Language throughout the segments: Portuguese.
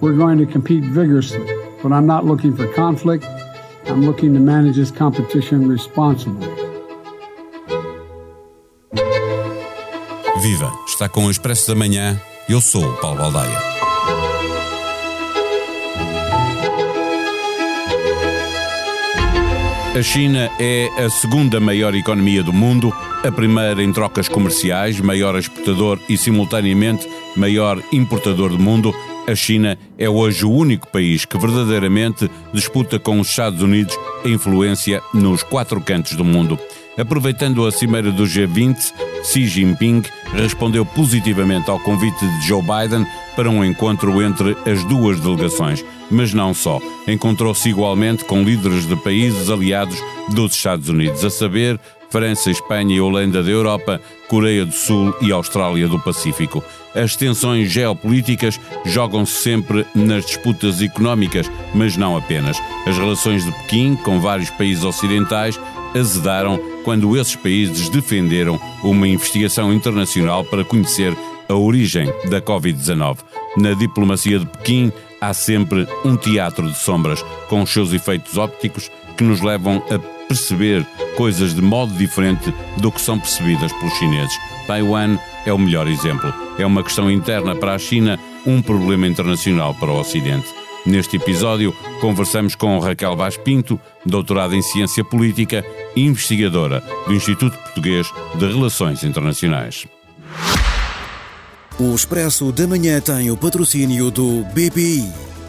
We're going to compete vigorously, but I'm not looking for conflict. I'm looking to manage this competition responsibly. Viva! Está com o Expresso da Manhã. Eu sou o Paulo Baldaia. A China é a segunda maior economia do mundo, a primeira em trocas comerciais, maior exportador e, simultaneamente, maior importador do mundo. A China é hoje o único país que verdadeiramente disputa com os Estados Unidos a influência nos quatro cantos do mundo. Aproveitando a cimeira do G20, Xi Jinping respondeu positivamente ao convite de Joe Biden para um encontro entre as duas delegações. Mas não só. Encontrou-se igualmente com líderes de países aliados dos Estados Unidos, a saber, França, Espanha e Holanda da Europa, Coreia do Sul e Austrália do Pacífico. As tensões geopolíticas jogam-se sempre nas disputas económicas, mas não apenas. As relações de Pequim com vários países ocidentais azedaram quando esses países defenderam uma investigação internacional para conhecer a origem da Covid-19. Na diplomacia de Pequim há sempre um teatro de sombras, com os seus efeitos ópticos que nos levam a perceber coisas de modo diferente do que são percebidas pelos chineses. Taiwan é o melhor exemplo. É uma questão interna para a China, um problema internacional para o Ocidente. Neste episódio, conversamos com Raquel Vaz Pinto, doutorada em Ciência Política e investigadora do Instituto Português de Relações Internacionais. O Expresso da Manhã tem o patrocínio do BPI,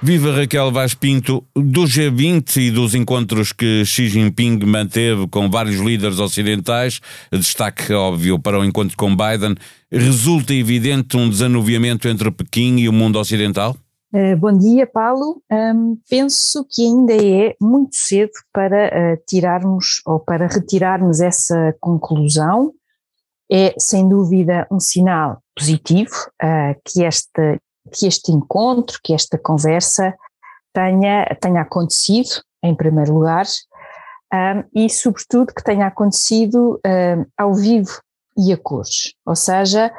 Viva Raquel Vaz Pinto, do G20 e dos encontros que Xi Jinping manteve com vários líderes ocidentais, destaque óbvio para o encontro com Biden, resulta evidente um desanuviamento entre Pequim e o mundo ocidental? Uh, bom dia, Paulo. Um, penso que ainda é muito cedo para uh, tirarmos ou para retirarmos essa conclusão. É, sem dúvida, um sinal positivo uh, que, este, que este encontro, que esta conversa tenha, tenha acontecido, em primeiro lugar, um, e, sobretudo, que tenha acontecido ao vivo e a cores, ou seja,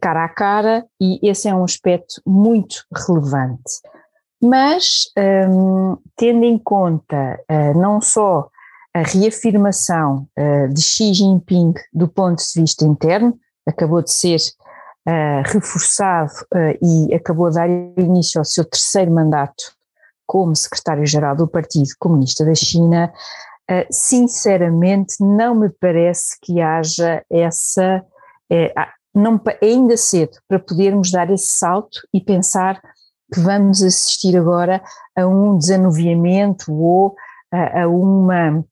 cara a cara, e esse é um aspecto muito relevante. Mas, um, tendo em conta uh, não só a reafirmação uh, de Xi Jinping do ponto de vista interno, acabou de ser uh, reforçado e acabou a dar início ao seu terceiro mandato como secretário-geral do Partido Comunista da China, Uh, sinceramente, não me parece que haja essa. É, não, é ainda cedo para podermos dar esse salto e pensar que vamos assistir agora a um desanuviamento ou a, a uma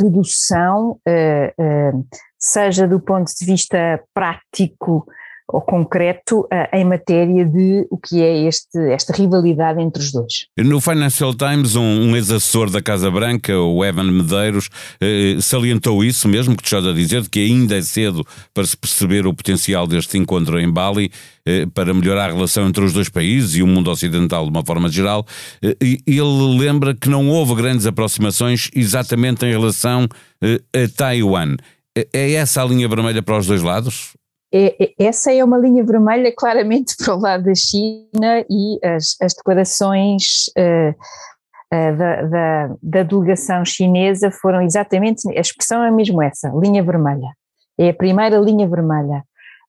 redução, uh, uh, seja do ponto de vista prático ou concreto uh, em matéria de o que é este, esta rivalidade entre os dois. No Financial Times, um, um ex-assessor da Casa Branca, o Evan Medeiros, uh, salientou isso mesmo que estás a dizer, de que ainda é cedo para se perceber o potencial deste encontro em Bali uh, para melhorar a relação entre os dois países e o mundo ocidental de uma forma geral. E ele lembra que não houve grandes aproximações exatamente em relação a Taiwan. É essa a linha vermelha para os dois lados? É, é, essa é uma linha vermelha claramente para o lado da China e as, as declarações uh, uh, da, da, da, delegação chinesa foram exatamente, a expressão é mesmo essa, linha vermelha. É a primeira linha vermelha.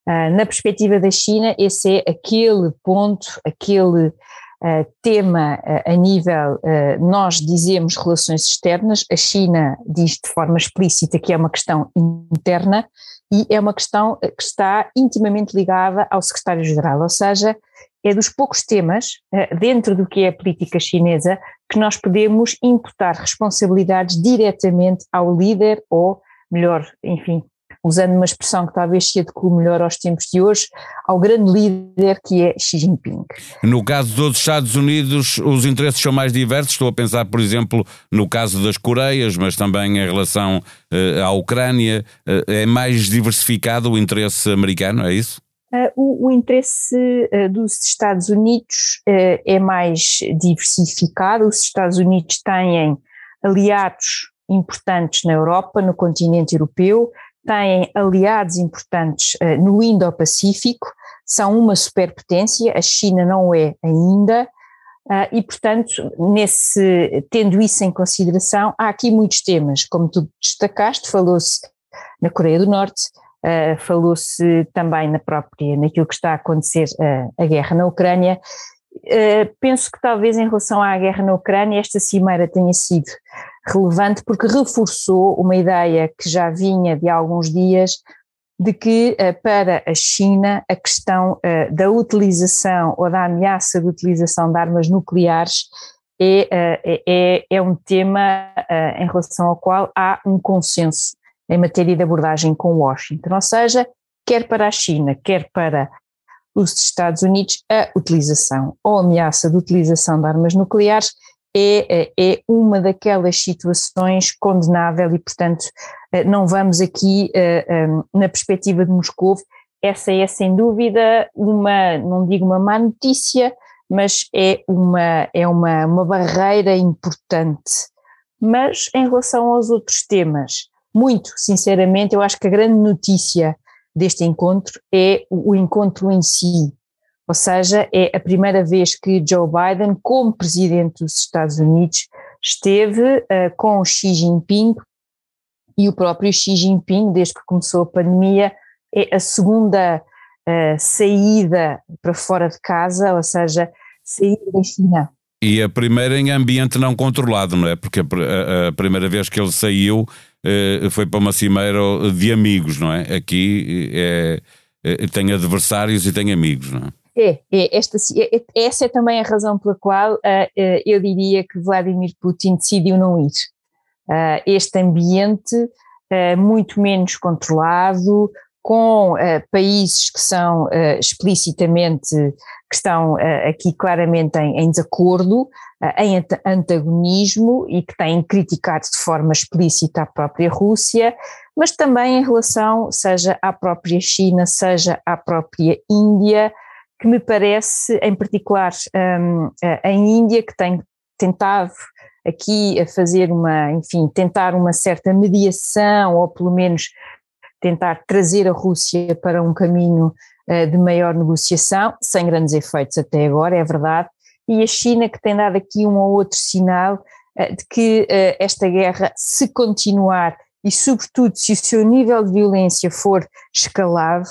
Uh, na perspectiva da China, esse é aquele ponto, aquele tema a nível, nós dizemos relações externas, a China diz de forma explícita que é uma questão interna, e é uma questão que está intimamente ligada ao secretário-geral, ou seja, é dos poucos temas eh, dentro do que é a política chinesa que nós podemos imputar responsabilidades diretamente ao líder ou, melhor, enfim, usando uma expressão que talvez se adeque melhor aos tempos de hoje, ao grande líder que é Xi Jinping. No caso dos Estados Unidos, os interesses são mais diversos. Estou a pensar, por exemplo, no caso das Coreias, mas também em relação uh, à Ucrânia. Uh, é mais diversificado o interesse americano, é isso? Uh, o, o, interesse uh, dos Estados Unidos uh, é mais diversificado. Os Estados Unidos têm aliados importantes na Europa, no continente europeu, têm aliados importantes no Indo-Pacífico, são uma superpotência, a China não é ainda, e portanto, nesse, tendo isso em consideração, há aqui muitos temas, como tu destacaste, falou-se na Coreia do Norte, Uh, Falou-se também na própria, naquilo que está a acontecer uh, a guerra na Ucrânia. Uh, penso que talvez em relação à guerra na Ucrânia esta cimeira tenha sido relevante porque reforçou uma ideia que já vinha de alguns dias de que para a China a questão da utilização ou da ameaça de utilização de armas nucleares é, é, é, é um tema em relação ao qual há um consenso em matéria de abordagem com Washington, ou seja, quer para a China, quer para os Estados Unidos, a utilização ou ameaça de utilização de armas nucleares é, é, é uma daquelas situações condenável e, portanto, eh, não vamos aqui, eh, ehm, na perspectiva de Moscou, essa é sem dúvida uma, não digo uma má notícia, mas é uma, é uma, uma barreira importante. Mas em relação aos outros temas, muito sinceramente, eu acho que a grande notícia deste encontro é o encontro em si. Ou seja, é a primeira vez que Joe Biden, como presidente dos Estados Unidos, esteve uh, com Xi Jinping e o próprio Xi Jinping, desde que começou a pandemia, é a segunda uh, saída para fora de casa, ou seja, saída da China. E a primeira em ambiente não controlado, não é? Porque a, a, primeira vez que ele saiu eh, foi para uma cimeira de amigos, não é? Aqui é, é, tem adversários e tem amigos, não é? É, é, esta, é, é, essa é também a razão pela qual uh, uh, eu diria que Vladimir Putin decidiu não ir. Uh, este ambiente muito menos controlado, com países que são explicitamente, que estão aqui claramente em, em desacordo, em antagonismo e que têm criticado de forma explícita a própria Rússia, mas também em relação, seja à própria China, seja à própria Índia, que me parece, em particular, um, a Índia, que tem tentado aqui a fazer uma, enfim, tentar uma certa mediação, ou pelo menos tentar trazer a Rússia para um caminho uh, de maior negociação, sem grandes efeitos até agora, é verdade, e a China que tem dado aqui um ou outro sinal uh, de que uh, esta guerra, se continuar e sobretudo se o seu nível de violência for escalado,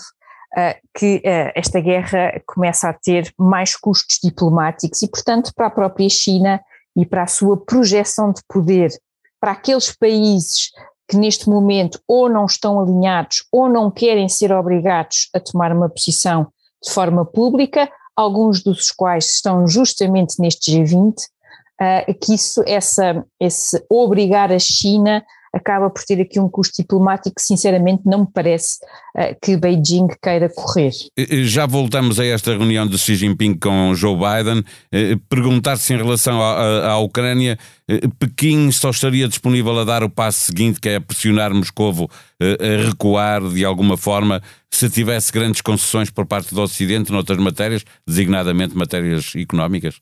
que esta guerra começa a ter mais custos diplomáticos e, portanto, para a própria China e para a sua projeção de poder, para aqueles países que neste momento ou não estão alinhados ou não querem ser obrigados a tomar uma posição de forma pública, alguns dos quais estão justamente neste G20, uh, ah, que isso, essa, esse obrigar a China acaba por ter aqui um custo diplomático que sinceramente não me parece uh, que Beijing queira correr. Já voltamos a esta reunião de Xi Jinping com Joe Biden. Uh, Perguntar-se em relação à, à Ucrânia, uh, Pequim só estaria disponível a dar o passo seguinte, que é pressionar Moscovo a recuar de alguma forma, se tivesse grandes concessões por parte do Ocidente noutras matérias, designadamente matérias económicas?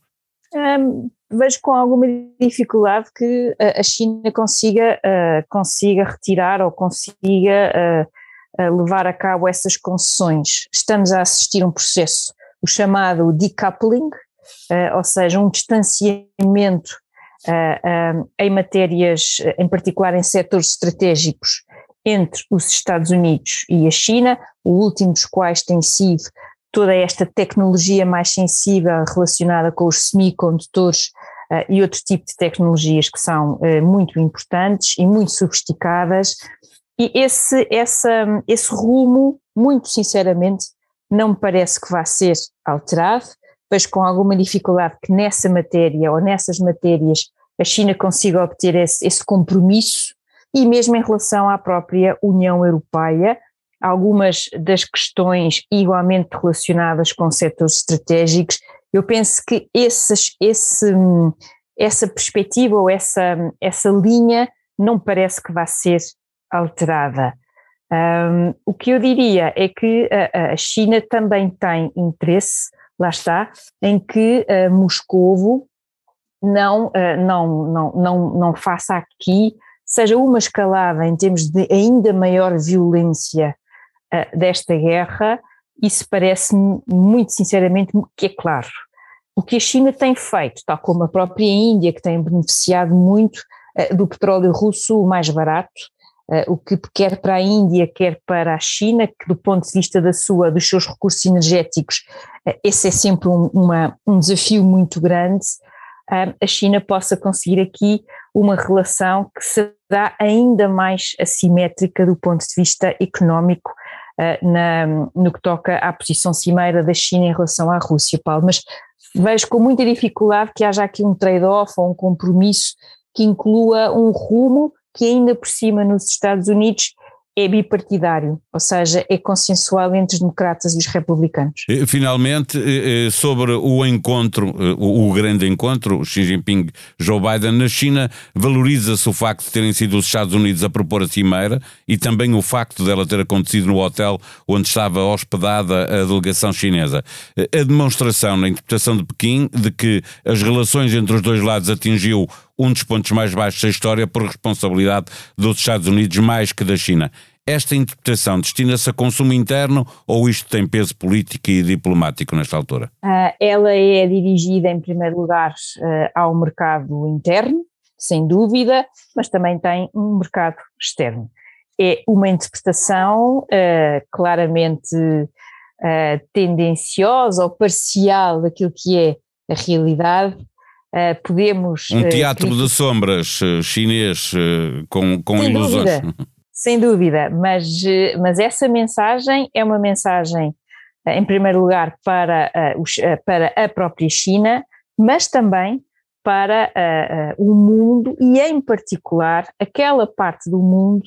Um, vejo com alguma dificuldade que a China consiga, uh, consiga retirar ou consiga uh, levar a cabo essas concessões. Estamos a assistir um processo, o chamado decoupling, uh, ou seja, um distanciamento em matérias, em particular em setores estratégicos, entre os Estados Unidos e a China, o último dos quais tem sido toda esta tecnologia mais sensível relacionada com os semicondutores e outro tipo de tecnologias que são uh, muito importantes e muito sofisticadas. E esse, essa, esse rumo, muito sinceramente, não me parece que vá ser alterado, pois com alguma dificuldade que nessa matéria ou nessas matérias a China consiga obter esse, esse compromisso e mesmo em relação à própria União Europeia, algumas das questões igualmente relacionadas com setores estratégicos, eu penso que esses, esse, essa perspectiva ou essa, essa linha não parece que vá ser alterada. Um, o que eu diria é que a, a, China também tem interesse, lá está, em que uh, Moscovo não, uh, não, não, não, não faça aqui, seja uma escalada em termos de ainda maior violência uh, desta guerra, isso parece-me muito sinceramente que é claro. O que a China tem feito, tal como a própria Índia, que tem beneficiado muito uh, do petróleo russo mais barato, uh, o que quer para a Índia, quer para a China, que do ponto de vista da sua, dos seus recursos energéticos, uh, esse é sempre um, uma, um desafio muito grande, a China possa conseguir aqui uma relação que será ainda mais assimétrica do ponto de vista económico na, no que toca à posição cimeira da China em relação à Rússia, Paulo. Mas vejo com muita dificuldade que haja aqui um trade-off ou um compromisso que inclua um rumo que ainda por cima nos Estados Unidos é bipartidário, ou seja, é consensual entre os democratas e os republicanos. Finalmente, eh, eh, sobre o encontro, eh, o grande encontro, Xi Jinping-Joe Biden na China, valoriza-se o facto de terem sido os Estados Unidos a propor a cimeira e também o facto dela ter acontecido no hotel onde estava hospedada a delegação chinesa. A demonstração na interpretação de Pequim de que as relações entre os dois lados atingiu um dos pontos mais baixos da história por responsabilidade dos Estados Unidos mais que da China. Esta interpretação destina-se a consumo interno ou isto tem peso político e diplomático nesta altura? Uh, ela é dirigida, em primeiro lugar, uh, ao mercado interno, sem dúvida, mas também tem um mercado externo. É uma interpretação uh, claramente tendenciosa ou parcial daquilo que é a realidade Uh, podemos. Um teatro uh, de sombras uh, chinês com, com sem ilusões. Dúvida, sem dúvida, mas, mas essa mensagem é uma mensagem, em primeiro lugar, para, os, para a própria China, mas também para o mundo e, em particular, aquela parte do mundo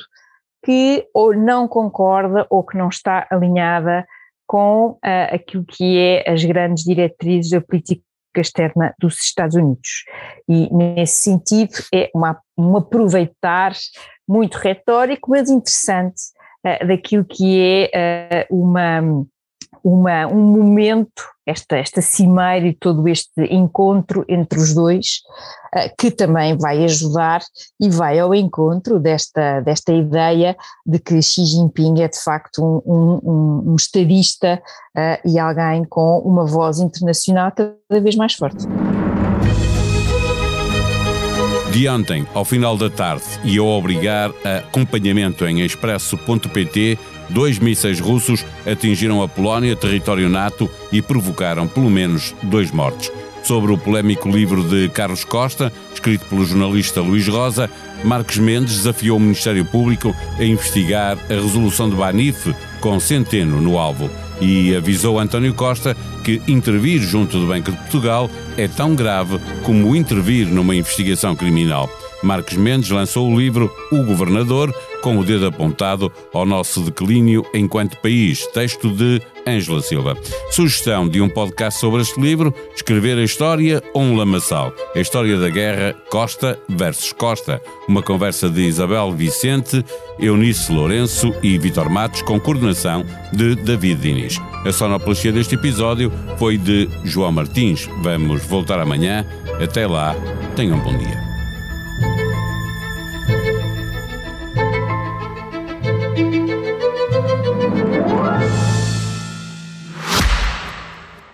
que ou não concorda ou que não está alinhada com aquilo que é as grandes diretrizes da política externa dos Estados Unidos. E, nesse sentido, é uma, um aproveitar muito retórico, mas interessante, uh, daquilo que é uh, uma, uma, um momento, esta, esta cimeira e todo este encontro entre os dois, uh, que também vai ajudar e vai ao encontro desta, desta ideia de que Xi Jinping é de facto um, um, um estadista uh, e alguém com uma voz internacional cada vez mais forte. De ontem, ao final da tarde, e ao obrigar a acompanhamento em expresso.pt, dois mísseis russos atingiram a Polónia, território NATO, e provocaram pelo menos dois mortos. Sobre o polémico livro de Carlos Costa, escrito pelo jornalista Luís Rosa, Marcos Mendes desafiou o Ministério Público a investigar a resolução de Banif com Centeno no alvo e avisou António Costa que intervir junto do Banco de Portugal é tão grave como intervir numa investigação criminal. Marcos Mendes lançou o livro O Governador, com o dedo apontado ao nosso declínio enquanto país, texto de Ângela Silva. Sugestão de um podcast sobre este livro: Escrever a História ou um lamaçal? A História da Guerra Costa versus Costa. Uma conversa de Isabel Vicente, Eunice Lourenço e Vitor Matos, com coordenação de David Diniz. A sonoplastia deste episódio foi de João Martins. Vamos voltar amanhã. Até lá, tenham um bom dia.